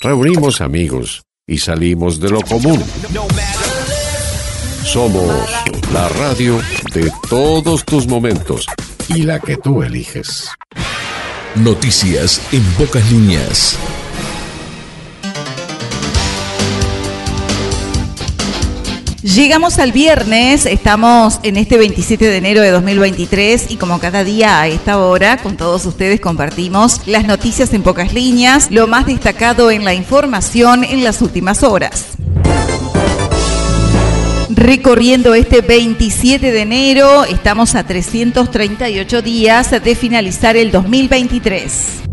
reunimos amigos y salimos de lo común. Somos la radio de todos tus momentos y la que tú eliges. Noticias en pocas líneas. Llegamos al viernes, estamos en este 27 de enero de 2023 y como cada día a esta hora con todos ustedes compartimos las noticias en pocas líneas, lo más destacado en la información en las últimas horas. Recorriendo este 27 de enero, estamos a 338 días de finalizar el 2023.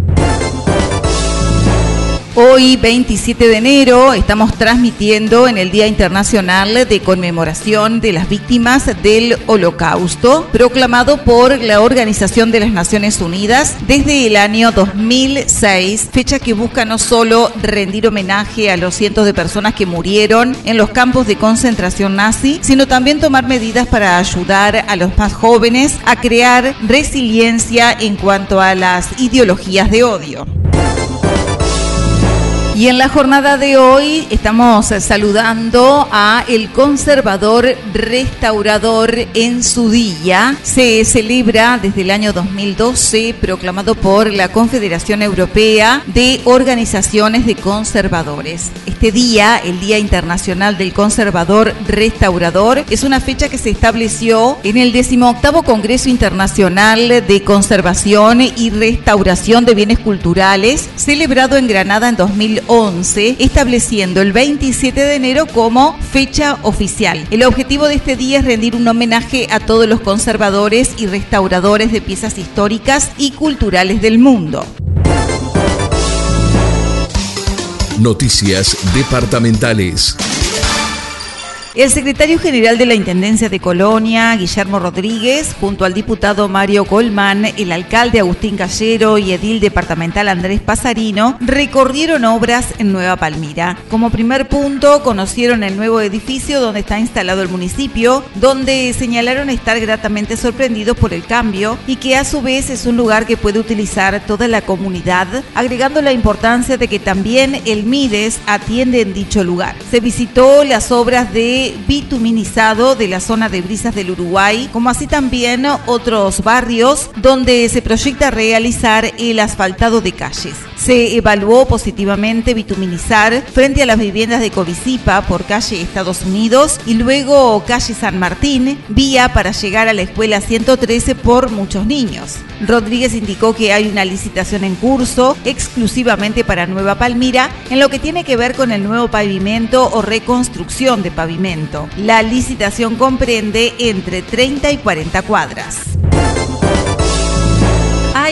Hoy, 27 de enero, estamos transmitiendo en el Día Internacional de Conmemoración de las Víctimas del Holocausto, proclamado por la Organización de las Naciones Unidas desde el año 2006, fecha que busca no solo rendir homenaje a los cientos de personas que murieron en los campos de concentración nazi, sino también tomar medidas para ayudar a los más jóvenes a crear resiliencia en cuanto a las ideologías de odio. Y en la jornada de hoy estamos saludando a el conservador restaurador en su día. Se celebra desde el año 2012, proclamado por la Confederación Europea de Organizaciones de Conservadores. Este día, el Día Internacional del Conservador Restaurador, es una fecha que se estableció en el 18 Congreso Internacional de Conservación y Restauración de Bienes Culturales, celebrado en Granada en 2011 11, estableciendo el 27 de enero como fecha oficial. El objetivo de este día es rendir un homenaje a todos los conservadores y restauradores de piezas históricas y culturales del mundo. Noticias departamentales. El secretario general de la Intendencia de Colonia, Guillermo Rodríguez, junto al diputado Mario Colman, el alcalde Agustín Callero y edil departamental Andrés Pasarino, recorrieron obras en Nueva Palmira. Como primer punto, conocieron el nuevo edificio donde está instalado el municipio, donde señalaron estar gratamente sorprendidos por el cambio y que a su vez es un lugar que puede utilizar toda la comunidad, agregando la importancia de que también el MIDES atiende en dicho lugar. Se visitó las obras de bituminizado de la zona de Brisas del Uruguay, como así también otros barrios donde se proyecta realizar el asfaltado de calles. Se evaluó positivamente bituminizar frente a las viviendas de Covicipa por calle Estados Unidos y luego calle San Martín, vía para llegar a la escuela 113 por muchos niños. Rodríguez indicó que hay una licitación en curso exclusivamente para Nueva Palmira en lo que tiene que ver con el nuevo pavimento o reconstrucción de pavimento. La licitación comprende entre 30 y 40 cuadras.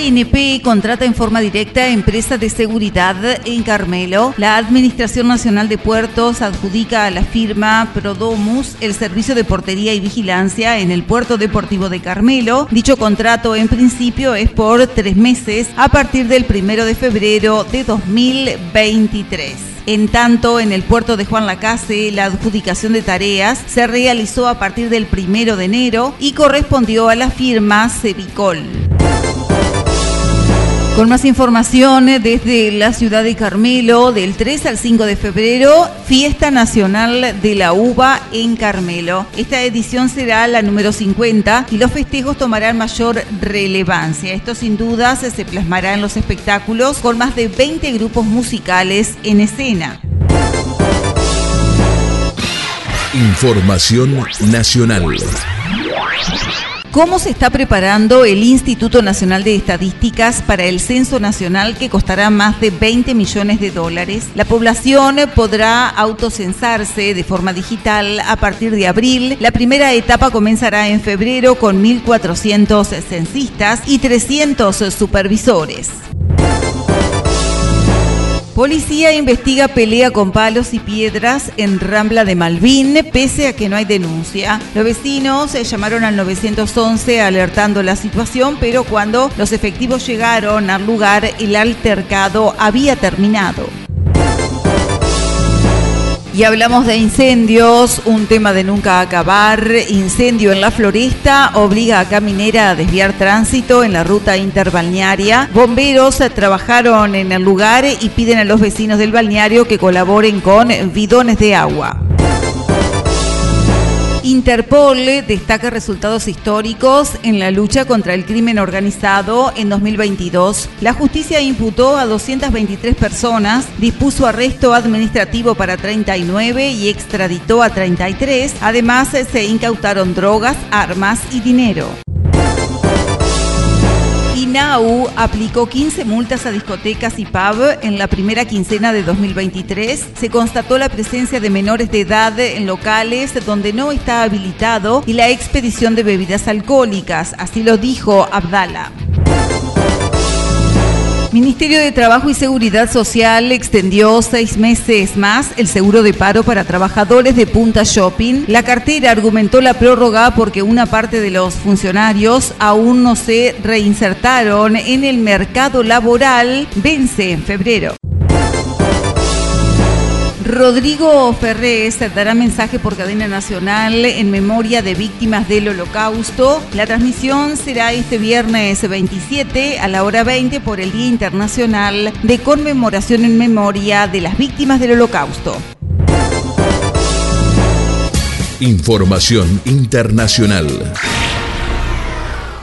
ANP contrata en forma directa a empresa de seguridad en Carmelo. La Administración Nacional de Puertos adjudica a la firma Prodomus el servicio de portería y vigilancia en el puerto deportivo de Carmelo. Dicho contrato en principio es por tres meses a partir del primero de febrero de 2023. En tanto, en el puerto de Juan Lacase, la adjudicación de tareas se realizó a partir del primero de enero y correspondió a la firma Cevicol. Con más información desde la ciudad de Carmelo, del 3 al 5 de febrero, Fiesta Nacional de la Uva en Carmelo. Esta edición será la número 50 y los festejos tomarán mayor relevancia. Esto sin duda se plasmará en los espectáculos con más de 20 grupos musicales en escena. Información nacional. ¿Cómo se está preparando el Instituto Nacional de Estadísticas para el censo nacional que costará más de 20 millones de dólares? La población podrá autocensarse de forma digital a partir de abril. La primera etapa comenzará en febrero con 1.400 censistas y 300 supervisores. Policía investiga pelea con palos y piedras en Rambla de Malvin, pese a que no hay denuncia. Los vecinos llamaron al 911 alertando la situación, pero cuando los efectivos llegaron al lugar, el altercado había terminado. Y hablamos de incendios, un tema de nunca acabar. Incendio en la floresta obliga a Caminera a desviar tránsito en la ruta interbalnearia. Bomberos trabajaron en el lugar y piden a los vecinos del balneario que colaboren con bidones de agua. Interpol destaca resultados históricos en la lucha contra el crimen organizado en 2022. La justicia imputó a 223 personas, dispuso arresto administrativo para 39 y extraditó a 33. Además, se incautaron drogas, armas y dinero. INAU aplicó 15 multas a discotecas y pub en la primera quincena de 2023. Se constató la presencia de menores de edad en locales donde no está habilitado y la expedición de bebidas alcohólicas, así lo dijo Abdala. Ministerio de Trabajo y Seguridad Social extendió seis meses más el seguro de paro para trabajadores de Punta Shopping. La cartera argumentó la prórroga porque una parte de los funcionarios aún no se reinsertaron en el mercado laboral. Vence en febrero. Rodrigo Ferrés dará mensaje por cadena nacional en memoria de víctimas del holocausto. La transmisión será este viernes 27 a la hora 20 por el Día Internacional de Conmemoración en Memoria de las Víctimas del Holocausto. Información internacional.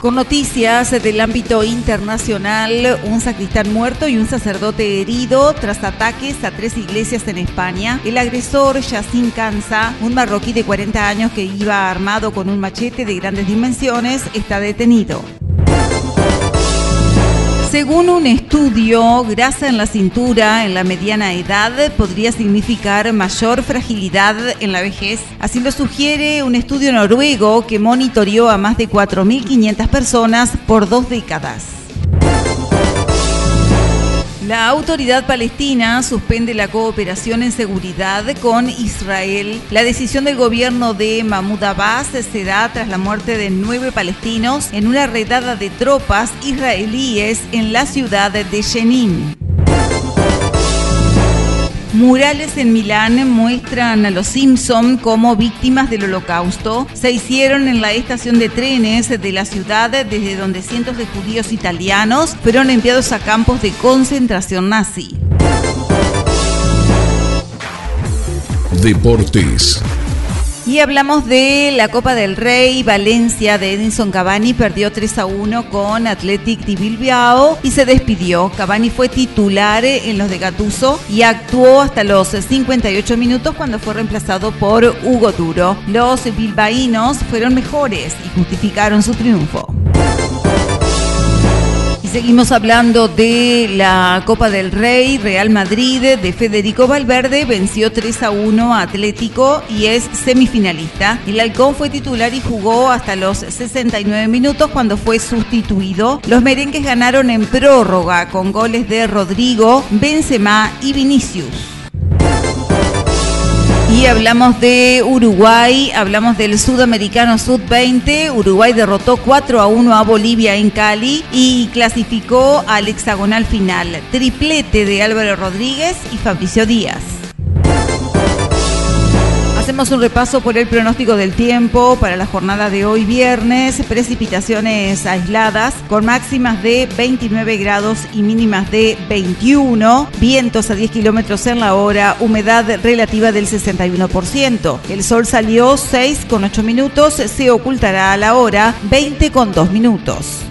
Con noticias del ámbito internacional, un sacristán muerto y un sacerdote herido tras ataques a tres iglesias en España. El agresor, Yassin Kansa, un marroquí de 40 años que iba armado con un machete de grandes dimensiones, está detenido. Según un estudio, grasa en la cintura en la mediana edad podría significar mayor fragilidad en la vejez. Así lo sugiere un estudio noruego que monitoreó a más de 4.500 personas por dos décadas. La autoridad palestina suspende la cooperación en seguridad con Israel. La decisión del gobierno de Mahmoud Abbas se da tras la muerte de nueve palestinos en una redada de tropas israelíes en la ciudad de Jenin. Murales en Milán muestran a los Simpson como víctimas del holocausto. Se hicieron en la estación de trenes de la ciudad desde donde cientos de judíos italianos fueron enviados a campos de concentración nazi. Deportes. Y hablamos de la Copa del Rey, Valencia de Edinson Cavani perdió 3 a 1 con Athletic de Bilbao y se despidió. Cavani fue titular en los de Gatuso y actuó hasta los 58 minutos cuando fue reemplazado por Hugo Duro. Los bilbaínos fueron mejores y justificaron su triunfo. Seguimos hablando de la Copa del Rey, Real Madrid de Federico Valverde venció 3 a 1 a Atlético y es semifinalista. El Halcón fue titular y jugó hasta los 69 minutos cuando fue sustituido. Los merengues ganaron en prórroga con goles de Rodrigo, Benzema y Vinicius. Y hablamos de Uruguay, hablamos del sudamericano Sud-20. Uruguay derrotó 4 a 1 a Bolivia en Cali y clasificó al hexagonal final. Triplete de Álvaro Rodríguez y Fabricio Díaz. Hacemos un repaso por el pronóstico del tiempo para la jornada de hoy viernes. Precipitaciones aisladas con máximas de 29 grados y mínimas de 21. Vientos a 10 kilómetros en la hora. Humedad relativa del 61%. El sol salió 6 con 8 minutos. Se ocultará a la hora 20 con 2 minutos.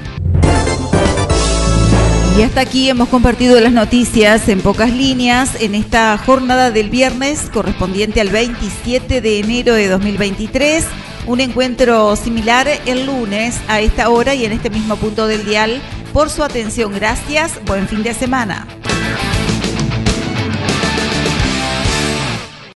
Y hasta aquí hemos compartido las noticias en pocas líneas en esta jornada del viernes correspondiente al 27 de enero de 2023. Un encuentro similar el lunes a esta hora y en este mismo punto del dial. Por su atención, gracias. Buen fin de semana.